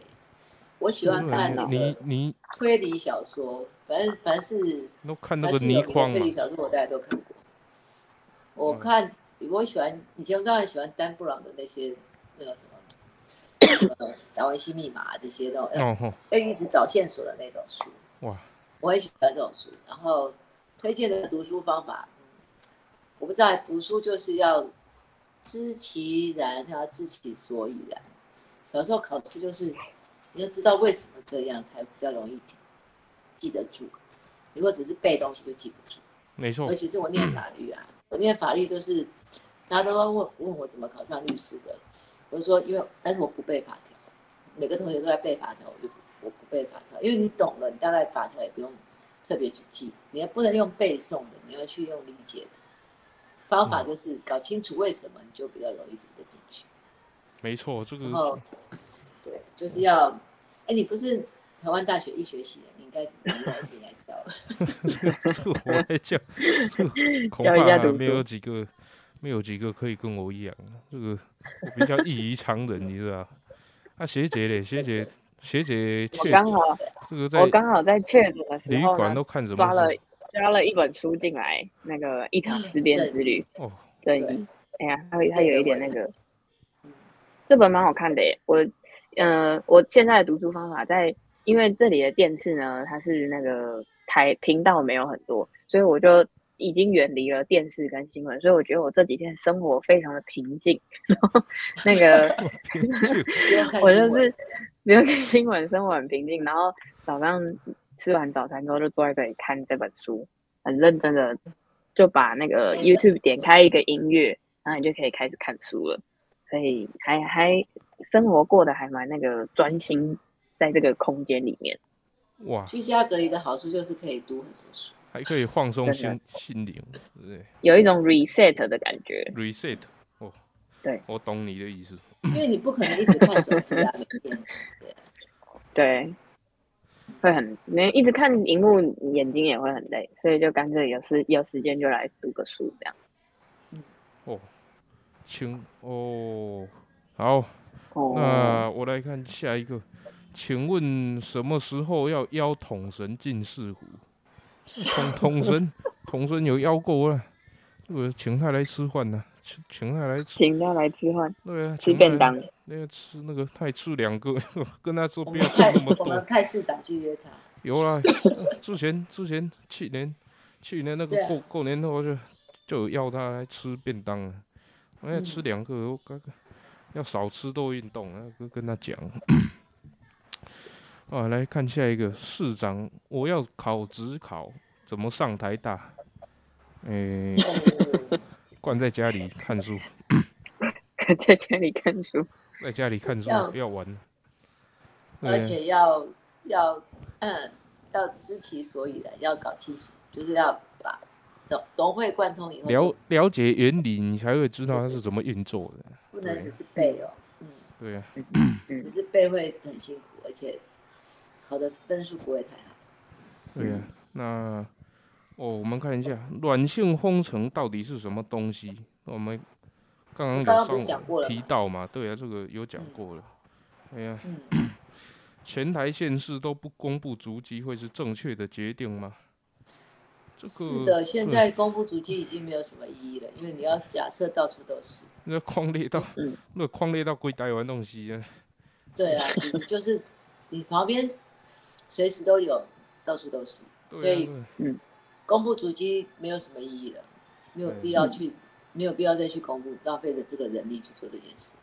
我喜欢看那你个你推理小说，反正凡是都看那凡个倪匡嘛推理？小说，我大家都看过。我嗯看，我喜欢以前我当然喜欢丹布朗的那些那个什么，达文西密码这些那种哦吼，要一直找线索的那种书。哇，我很喜欢这种书。然后推荐的读书方法，嗯我不知道，读书就是要知其然，要知其所以然。小时候考试就是你要知道为什么这样，才比较容易记得住。如果只是背东西就记不住。没错尤，其是我念法律啊，我念法律就是大家都要问问我怎么考上律师的，我就说因为但是我不背法条，每个同学都在背法条，我就我不背法条，因为你懂了，你大概法条也不用特别去记，你还不能用背诵的，你要去用理解的。方法就是搞清楚为什么，你就比较容易读得进去。没错，这然后个，对，就是要，哎，你不是台湾大学医学系的，你应该你来教。<laughs> 这个我来讲，这恐教一下没有几个，没有几个可以跟我一样。这个我比较异于常人，你知道？啊，学姐嘞，学姐，学姐我确诊，刚好这个在我刚好在确诊的时旅候呢，馆都看什么抓了？抓了一本书进来，那个《一场思辨之旅》哦，对。哎呀，它它有一点那个，这本蛮好看的耶。我，呃，我现在的读书方法在，因为这里的电视呢，它是那个台频道没有很多，所以我就已经远离了电视跟新闻，所以我觉得我这几天生活非常的平静。然后那个 <laughs> <laughs> 我就是不用看新闻，生活很平静。然后早上吃完早餐之后，就坐在这里看这本书，很认真的就把那个 YouTube 点开一个音乐，然后你就可以开始看书了。所以还还生活过得还蛮那个专心在这个空间里面。哇，居家隔离的好处就是可以读很多书。还可以放松心心灵，对不对有一种 reset 的感觉。？reset，哦，对，我懂你的意思。因为你不可能一直看手机啊，每天。对，会很你一直看荧幕，眼睛也会很累，所以就干脆有时有时间就来读个书这样。哦，请哦，好，哦，那我来看下一个，请问什么时候要邀统神进四湖？<laughs> 统统神，统神有邀过啊，我请他来吃饭呢、请请他来吃，请他来吃饭，对啊，吃请便当。那个吃那个，他也吃两个，<laughs> 跟他说不要吃那么多我们。派市长去约他，有啊，<laughs> 之前之前去年去年那个过过年后就就有邀他来吃便当了，我要嗯吃两个，我刚刚要少吃多运动，啊，跟跟他讲。啊，来看下一个市长，我要考职考，怎么上台大？诶、<laughs> 关在家里看书，在家里看书。在家里看书要不要玩。而且要要嗯要知其所以然，要搞清楚，就是要把融融会贯通以后，了了解原理，你才会知道它是怎么运作的。不能只是背哦。嗯，对呀、嗯只是背会很辛苦，而且考的分数不会太好。对呀、那哦，我们看一下软性封城到底是什么东西？我们刚刚有刚刚不是上提讲过了吗到嘛？对啊、这个有讲过了。哎呀，嗯，<coughs> 前台县市都不公布足迹，会是正确的决定吗？这个是的，现在公布足迹已经没有什么意义了，因为你要假设到处都是。那框列到嗯，那框列到归台湾东西啊。对啊，其实就是你旁边随时都有，到处都是。所以嗯，公布足迹没有什么意义了，没有必要去，没有必要再去公布，浪费了这个人力去做这件事。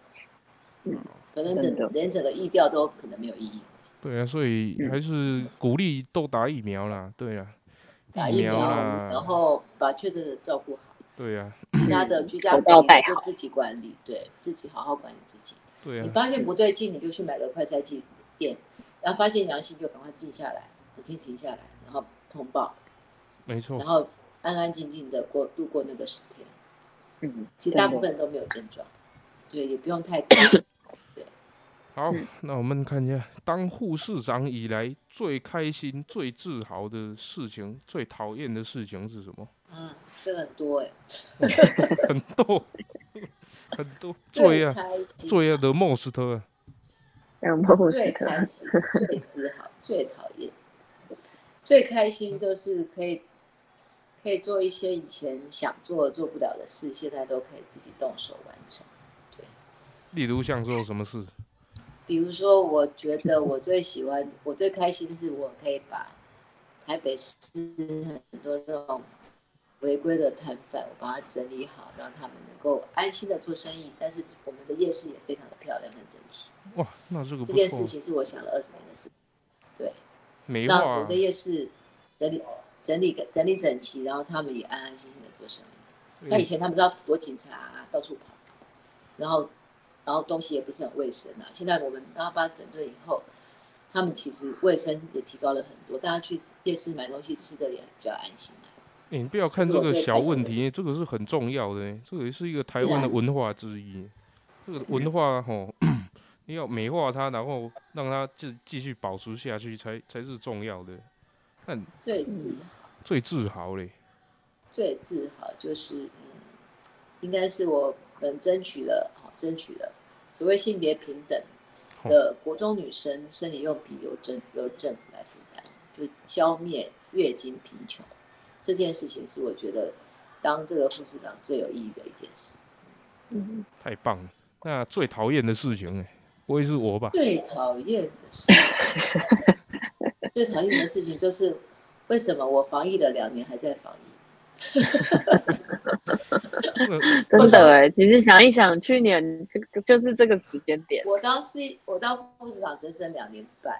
嗯，可能整连整个意调都可能没有意义。对啊，所以嗯还是鼓励都打疫苗啦。对啊，打疫苗，啦，然后把确诊者照顾好，对啊，<clears throat> 其他的居家口隔离就自己管理，对自己好好管理自己。对啊，你发现不对劲，你就去买个快筛剂店，然后发现阳性就赶快静下来，每天停下来，然后通报，没错然。后安安静静的过度过那个十天。嗯，其实大部分人都没有症状，对，也不用太 <coughs> 担。好嗯，那我们看一下，当护士长以来最开心、最自豪的事情，最讨厌的事情是什么？嗯，这个很多哎，<laughs> 很多，<laughs> 很多，最啊，最啊的 most 啊，让莫斯最科开心，最自豪，最讨厌，最开心就是可以可以做一些以前想做做不了的事，现在都可以自己动手完成。对例如像做什么事？比如说，我觉得我最喜欢，我最开心的是我可以把台北市很多这种违规的摊贩，我把它整理好，让他们能够安心的做生意。但是我们的夜市也非常的漂亮，很整齐。哇，那这个这件事，情是我想了二十年的事情。对，美化啊让我们的夜市整理整理整理整齐，然后他们也安安心心的做生意。那以前他们都要躲警察、啊，到处跑，然后然后东西也不是很卫生啊。现在我们然后把它整顿以后，他们其实卫生也提高了很多，大家去夜市买东西吃的也比较安心啊。欸你不要看这个小问题，这个是很重要的欸，这个也是一个台湾的文化之一。这个 <laughs> 文化吼，你要美化它，然后让它继继续保持下去，才才是重要的。但最自豪最自豪嘞，最自豪就是，嗯，应该是我们争取了，好争取了所谓性别平等的国中女生生理用品由政由政府来负担，就消灭月经贫穷这件事情，是我觉得当这个副市长最有意义的一件事。嗯，太棒了。那最讨厌的事情哎，不会是我吧？最讨厌的事，<laughs> 最讨厌的事情就是为什么我防疫了两年还在防疫？<laughs> 真的哎，其实想一想，去年这个就是这个时间点，我当是我当副市长整整两年半，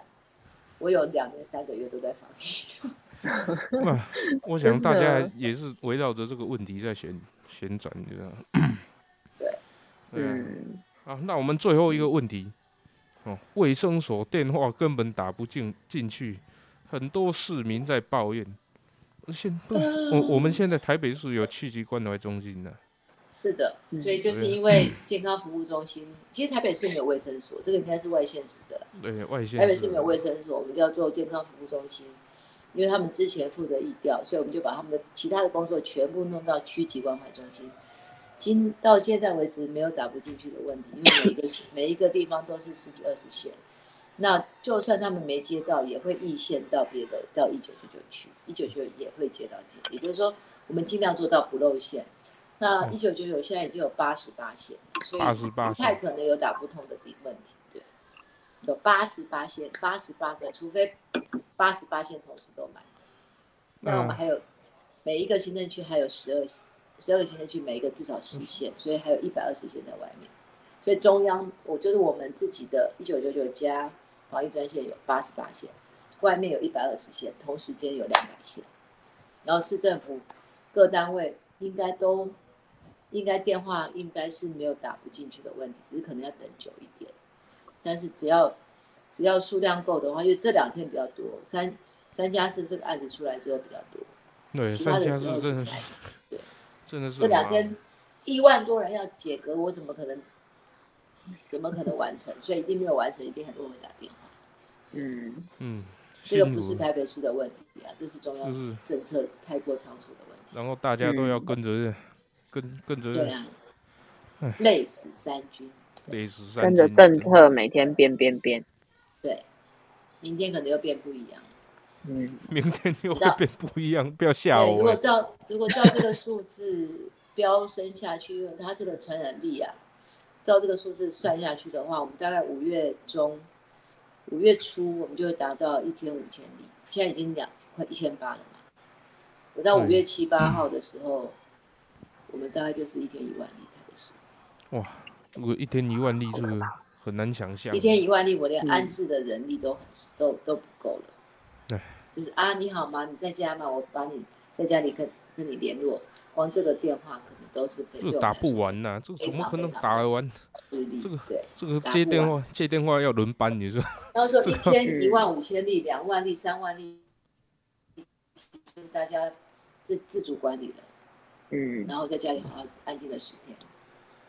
我有两年三个月都在防疫。<laughs> 那我想大家也是围绕着这个问题在旋旋转，你知道吗？对，<coughs> 对好，那我们最后一个问题，哦，卫生所电话根本打不进进去，很多市民在抱怨。现不，我我们现在台北市有区级关怀中心的，是的，嗯所以就是因为健康服务中心，其实台北市没有卫生所，这个应该是外县市的啦。对外县市台北市没有卫生所，我们就要做健康服务中心，因为他们之前负责疫调，所以我们就把他们的其他的工作全部弄到区级关怀中心。今到现在为止没有打不进去的问题，因为每一个 <coughs> 每一个地方都是十几二十线，那就算他们没接到，也会易线到别的到一九九九去，一九九也会接到电，也就是说我们尽量做到不露线。那嗯一九九九现在已经有八十八线，所以不太可能有打不通的地问题，对。有八十八线，八十八个，除非八十八线同时都满。那我们嗯还有每一个行政区还有十二十二个行政区，每一个至少十线，所以还有一百二十线在外面。所以中央，我就是我们自己的一九九九加防疫专线有八十八线，外面有一百二十线，同时间有两百线。然后市政府各单位应该都应该电话应该是没有打不进去的问题，只是可能要等久一点。但是只要只要数量够的话，因为这两天比较多，三三家市这个案子出来之后比较多，对其他的时候是这两天一万多人要解隔，我怎么可能怎么可能完成？<laughs> 所以一定没有完成，一定很多人会打电话。嗯。嗯，这个不是台北市的问题啊，这是中央政策太过仓促的问题。然后大家都要嗯跟着跟跟着对啊，累死三军。累死三跟着政策每天变变变，对，明天可能又变不一样。嗯明天又会变不一样，不要吓我，如果。照如果照这个数字飙升下去，因为它这个传染力啊，照这个数字算下去的话，我们大概五月中、五月初我们就会达到一天五千例，现在已经两快一千八了嘛。我到五月七八号的时候，我们大概就是一天一万例，台北市哇，如果一天一万例，这个很难想象。一天一万例，我连嗯安置的人力都很都都不够了唉。就是啊，你好吗？你在家吗？我把你在家里跟跟你联络，光这个电话可能都是可以这个打不完呐，这个怎么可能打得完？这个对，这个接电话接电话要轮班，你说？到时候一天嗯一万五千例、两万例、三万例，就是大家自自主管理的，嗯然后在家里好好安静的十天，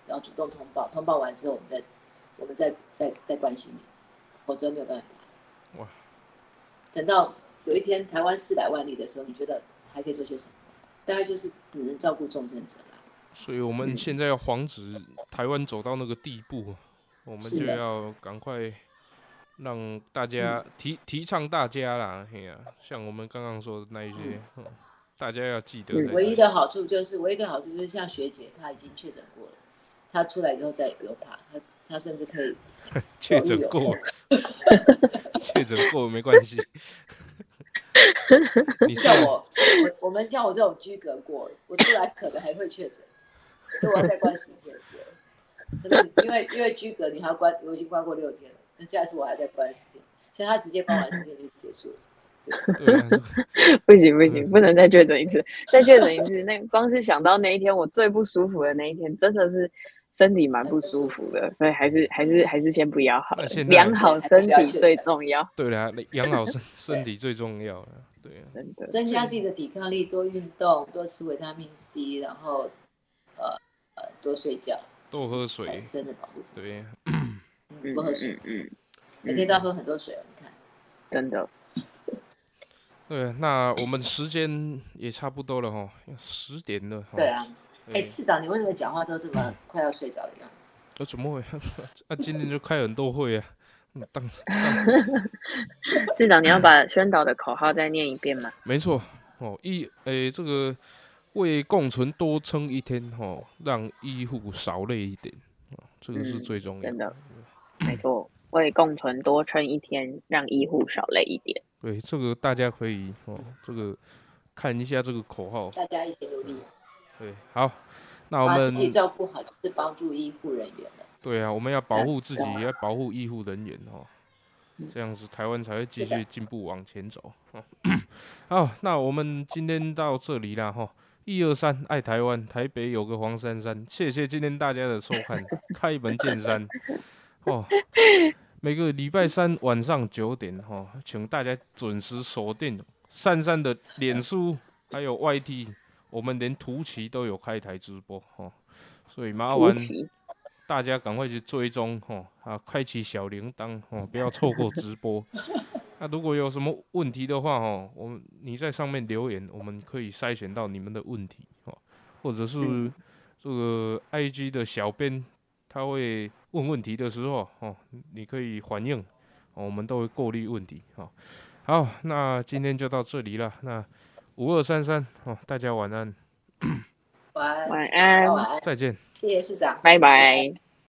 然后主动通报，通报完之后，我们再我们再再再关心你，否则没有办法。哇！等到有一天台湾四百万例的时候，你觉得还可以做些什么？大概就是只能照顾重症者啦。所以我们嗯现在要防止台湾走到那个地步，我们就要赶快让大家提提倡大家啦，嘿呀、像我们刚刚说的那一些，嗯大家要记得嗯唯一的好处就是，唯一的好处就是像学姐她已经确诊过了，她出来以后再也不用怕，她她甚至可以 <laughs> <laughs> 确诊过，确诊过没关系。你是像我，我我们像我这种居隔过，我出来可能还会确诊，所以我要再关十天。对，因为因为居隔你还要关，我已经关过六天了，那下次我还在关十天，像他直接关完十天就结束了。对 <laughs> 啊，<laughs> 不行不行，不能再确诊一次，再确诊一次，那光是想到那一天我最不舒服的那一天，真的是身体蛮不舒服的，所以还是还是还是先不要好了那现，在 <laughs> 养好身体最重要，对啦，养好身身体最重要了。对啊，真的。增加自己的抵抗力，多运动，多吃维他命 C，然后呃呃多睡觉，多喝水才是真的保护自己。对，嗯 <clears throat> 嗯多喝水，嗯嗯，每天都要喝很多水哦。你看，真的，对，那我们时间也差不多了哈，十点了。齁对啊。哎，对次长，你为什么讲话都这么 <clears throat> 快要睡着的样子？那怎么会？啊，今天就开很多会啊。嗯当 <laughs> 当 <laughs> 市长你要把宣导的口号再念一遍吗？没错哦，一诶、这个为共存多撑一天哦，让医护少累一点哦，这个是嗯最重要真的，没错，为共存多撑一天，让医护少累一点。对，这个大家可以哦，这个看一下这个口号。大家一起努力，对，好，那我把们自己照顾好，就是帮助医护人员了。对啊，我们要保护自己，对也要保护医护人员哦，这样子台湾才会继续进步往前走。哦 <coughs> 好，那我们今天到这里啦哈。一二三，爱台湾，台北有个黄珊珊，谢谢今天大家的收看，开门见山 <laughs> 哦。每个礼拜三晚上九点哈，请大家准时锁定珊珊的脸书还有 YT，我们连图奇都有开台直播哦，所以麻烦，大家赶快去追踪哦啊，开启小铃铛哦，不要错过直播。<laughs> 那如果有什么问题的话哦，我们你在上面留言，我们可以筛选到你们的问题哦，或者是嗯这个 IG 的小编他会问问题的时候哦，你可以反映，哦，我们都会过滤问题哦。好，那今天就到这里了。那五二三三哦，大家晚安，晚安，晚安，晚安，再见。谢谢市长。拜拜。